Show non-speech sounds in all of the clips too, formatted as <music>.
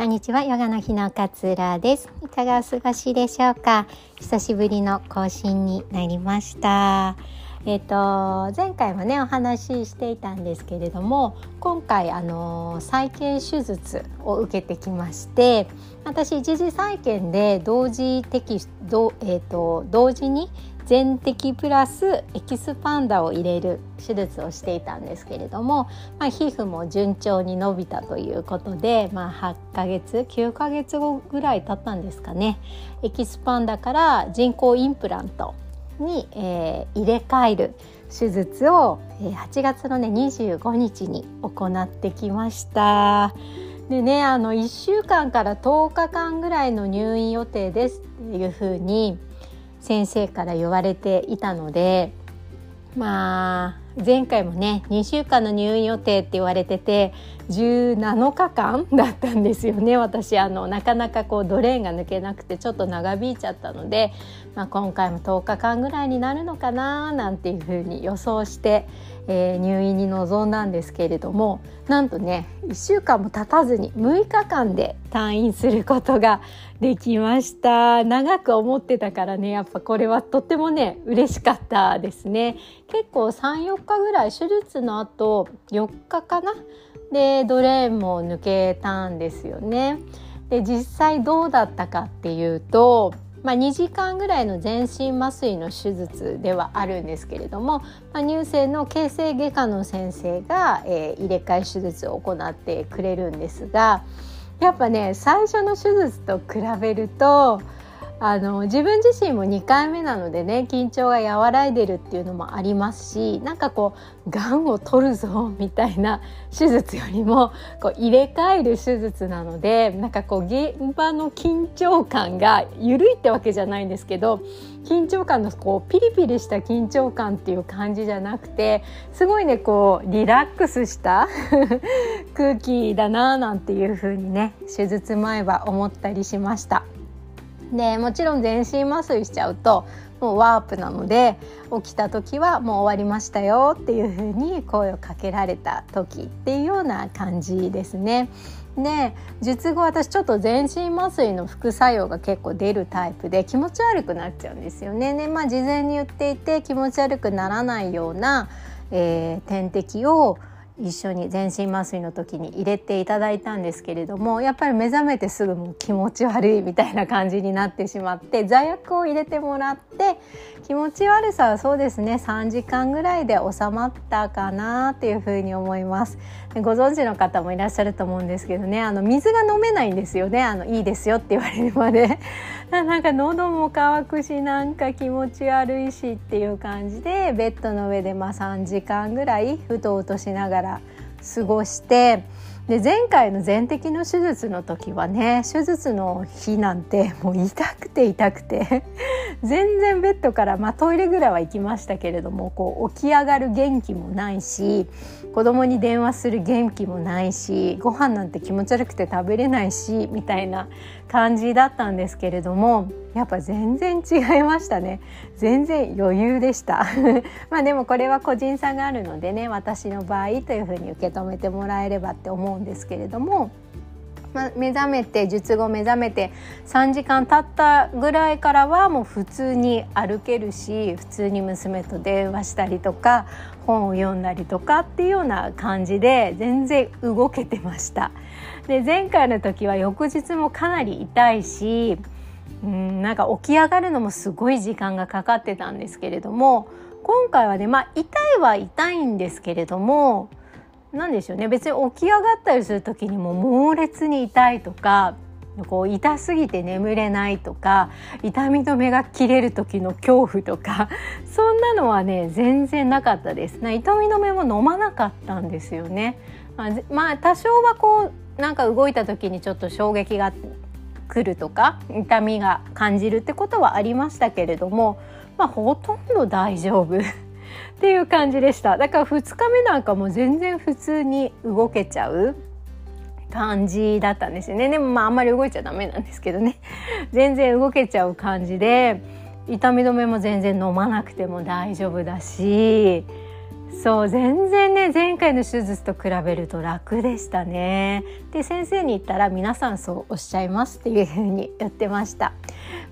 こんにちは、ヨガの日の勝浦です。いかがお過ごしでしょうか？久しぶりの更新になりました。えっ、ー、と前回もねお話ししていたんですけれども、今回あの再建手術を受けてきまして、私一次再建で同時的えっ、と同時に全摘プラスエキスパンダを入れる手術をしていたんですけれども、まあ、皮膚も順調に伸びたということで、まあ、8ヶ月9ヶ月後ぐらい経ったんですかねエキスパンダから人工インプラントに、えー、入れ替える手術を8月のね25日に行ってきました。でねあの1週間から10日間ぐらいの入院予定ですっていうふうに先生から言われていたのでまあ前回もね2週間の入院予定って言われてて17日間だったんですよね。私あのなかなかこうドレーンが抜けなくてちょっと長引いちゃったので、まあ、今回も10日間ぐらいになるのかななんていうふうに予想して、えー、入院に臨んだんですけれどもなんとね1週間も経たずに6日間で退院することができました。長く思ってたからねやっぱこれはとってもね嬉しかったですね。結構34日ぐらい手術の後4日かな？でドレーンも抜けたんですよね。で実際どうだったかっていうと、まあ、2時間ぐらいの全身麻酔の手術ではあるんですけれども、まあ、乳腺の形成外科の先生が、えー、入れ替え手術を行ってくれるんですがやっぱね最初の手術と比べるとあの自分自身も2回目なのでね緊張が和らいでるっていうのもありますしなんかこうがんを取るぞみたいな <laughs> 手術よりもこう入れ替える手術なのでなんかこう現場の緊張感が緩いってわけじゃないんですけど緊張感のこうピリピリした緊張感っていう感じじゃなくてすごいねこうリラックスした <laughs> 空気だななんていう風にね手術前は思ったりしました。でもちろん全身麻酔しちゃうともうワープなので起きた時はもう終わりましたよっていう風に声をかけられた時っていうような感じですね。で術後私ちょっと全身麻酔の副作用が結構出るタイプで気持ち悪くなっちゃうんですよね。でまあ事前に言っていて気持ち悪くならないような、えー、点滴を一緒に全身麻酔の時に入れていただいたんですけれどもやっぱり目覚めてすぐもう気持ち悪いみたいな感じになってしまって座薬を入れてもらって気持ち悪さはそうですね3時間ぐらいで収まったかなっていうふうに思います。ご存知の方もいらっしゃると思うんですけどねあの水が飲めないんですよねあのいいですよって言われるまで。<laughs> なんか喉も渇くしなんか気持ち悪いしっていう感じでベッドの上でまあ3時間ぐらいうとうとしながら過ごしてで前回の全摘の手術の時はね手術の日なんてもう痛くて痛くて <laughs> 全然ベッドから、まあ、トイレぐらいは行きましたけれどもこう起き上がる元気もないし子供に電話する元気もないしご飯なんて気持ち悪くて食べれないしみたいな感じだったんですけれどもやっぱ全然違いましたね全然余裕でした <laughs> まあでもこれは個人差があるのでね私の場合というふうに受け止めてもらえればって思うんですけれども。まあ、目覚めて術後目覚めて3時間経ったぐらいからはもう普通に歩けるし普通に娘と電話したりとか本を読んだりとかっていうような感じで全然動けてました。で前回の時は翌日もかなり痛いしうんなんか起き上がるのもすごい時間がかかってたんですけれども今回はねまあ痛いは痛いんですけれども何でしょうね。別に起き上がったりする時にも猛烈に痛いとかこう痛すぎて眠れないとか痛み止めが切れる時の恐怖とか <laughs> そんなのはね全然なかったです。痛み止めも飲まなかったんですよね。まあ多少はこうなんか動いた時にちょっと衝撃が来るとか痛みが感じるってことはありましたけれどもまあほとんど大丈夫 <laughs> っていう感じでした。だから2日目なんかも全然普通に動けちゃう感じだったんですよね。でもまああんまり動いちゃダメなんですけどね。<laughs> 全然動けちゃう感じで痛み止めも全然飲まなくても大丈夫だしそう全然ね前回の手術と比べると楽でしたねで先生に言ったら皆さんそうおっしゃいますっていうふうに言ってました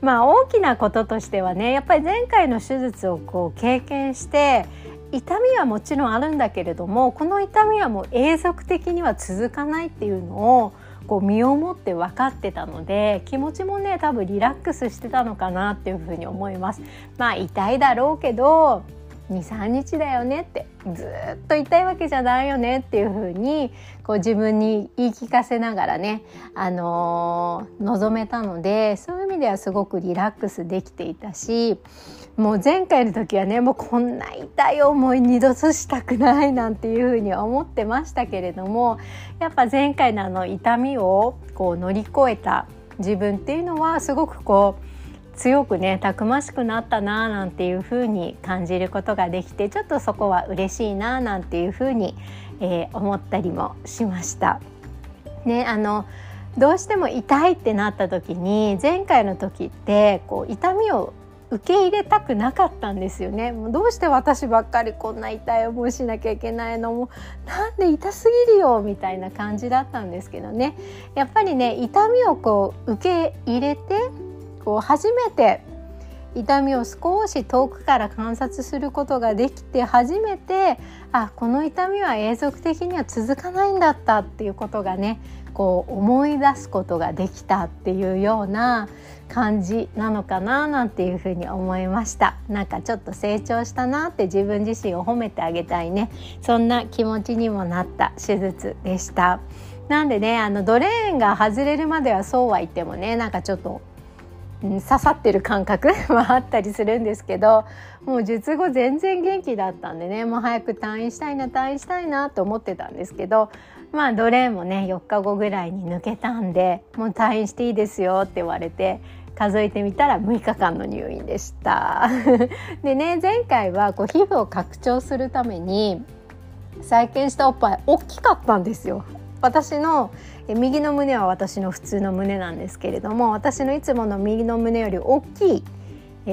まあ大きなこととしてはねやっぱり前回の手術をこう経験して痛みはもちろんあるんだけれどもこの痛みはもう永続的には続かないっていうのをこう身をもって分かってたので気持ちもね多分リラックスしてたのかなっていうふうに思います。まあ痛いだろうけど23日だよねってずっと痛いわけじゃないよねっていう風にこう自分に言い聞かせながらね、あのー、望めたのでそういう意味ではすごくリラックスできていたしもう前回の時はねもうこんな痛い思い二度としたくないなんていう風に思ってましたけれどもやっぱ前回のあの痛みをこう乗り越えた自分っていうのはすごくこう強くねたくましくなったななんていう風に感じることができてちょっとそこは嬉しいななんていう風に、えー、思ったりもしました。ねあのどうしても痛いってなった時に前回の時ってこう痛みを受け入れたくなかったんですよねもうどうして私ばっかりこんな痛い思いしなきゃいけないのもなんで痛すぎるよみたいな感じだったんですけどねやっぱりね痛みをこう受け入れてこう初めて痛みを少し遠くから観察することができて初めてあこの痛みは永続的には続かないんだったっていうことがねこう思い出すことができたっていうような感じなのかななんていうふうに思いました。なんかちょっと成長したなって自分自身を褒めてあげたいね。そんな気持ちにもなった手術でした。なんでねあのドレーンが外れるまではそうは言ってもねなんかちょっと刺さってる感覚 <laughs> はあったりするんですけどもう術後全然元気だったんでねもう早く退院したいな退院したいなと思ってたんですけどまあ奴隷もね4日後ぐらいに抜けたんでもう退院していいですよって言われて数えてみたら6日間の入院でした。<laughs> でね前回はこう皮膚を拡張するために再建したおっぱい大きかったんですよ。私の右の胸は私の普通の胸なんですけれども私のいつもの右の胸より大きい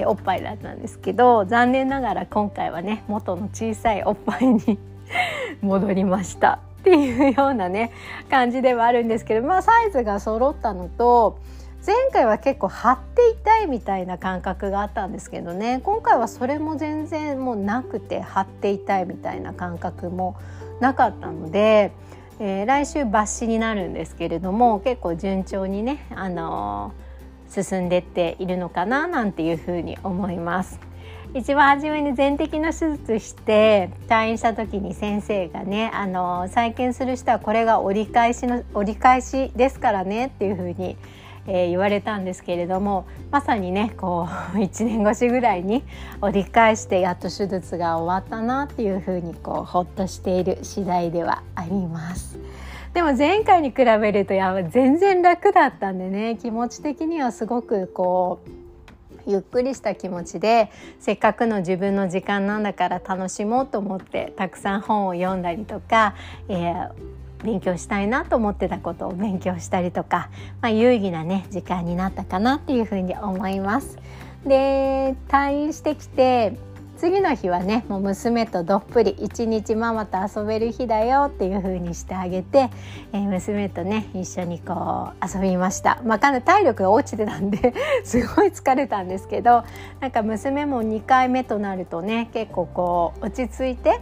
おっぱいだったんですけど残念ながら今回はね元の小さいおっぱいに <laughs> 戻りました。っていうようなね感じではあるんですけどまあサイズが揃ったのと前回は結構張って痛いみたいな感覚があったんですけどね今回はそれも全然もうなくて張って痛いみたいな感覚もなかったのでえー、来週抜歯になるんですけれども結構順調にね、あのー、進んでっているのかななんていうふうに思います。一番初めに全摘の手術して退院した時に先生がねあの再建する人はこれが折り返しの折り返しですからねっていうふうにえー、言われたんですけれどもまさにねこう <laughs> 1年越しぐらいに折り返してやっと手術が終わったなっていうふうにこうほっとしている次第ではあります。でも前回に比べるとや全然楽だったんでね気持ち的にはすごくこうゆっくりした気持ちでせっかくの自分の時間なんだから楽しもうと思ってたくさん本を読んだりとか、えー、勉強したいなと思ってたことを勉強したりとか、まあ、有意義なね時間になったかなっていうふうに思います。で退院してきて次の日はねもう娘とどっぷり一日ママと遊べる日だよっていう風にしてあげて、えー、娘とね一緒にこう遊びました、まあ、かなり体力が落ちてたんで <laughs> すごい疲れたんですけどなんか娘も2回目となるとね結構こう落ち着いて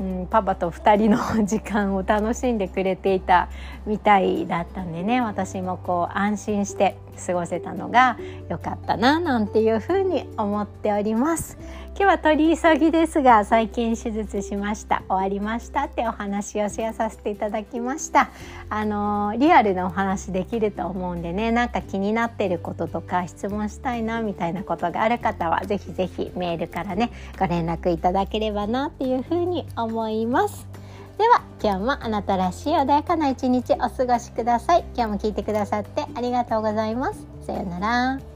うん、パパと2人の時間を楽しんでくれていたみたいだったんでね。私もこう安心して過ごせたのが良かったななんていうふうに思っております。今日は取り急ぎですが最近手術しました。終わりましたってお話をシェアさせていただきました。あのリアルなお話できると思うんでねなんか気になってることとか質問したいなみたいなことがある方はぜひぜひメールからねご連絡いただければなっていうふうに思います。では今日もあなたらしい穏やかな一日お過ごしください。今日も聞いてくださってありがとうございます。さようなら。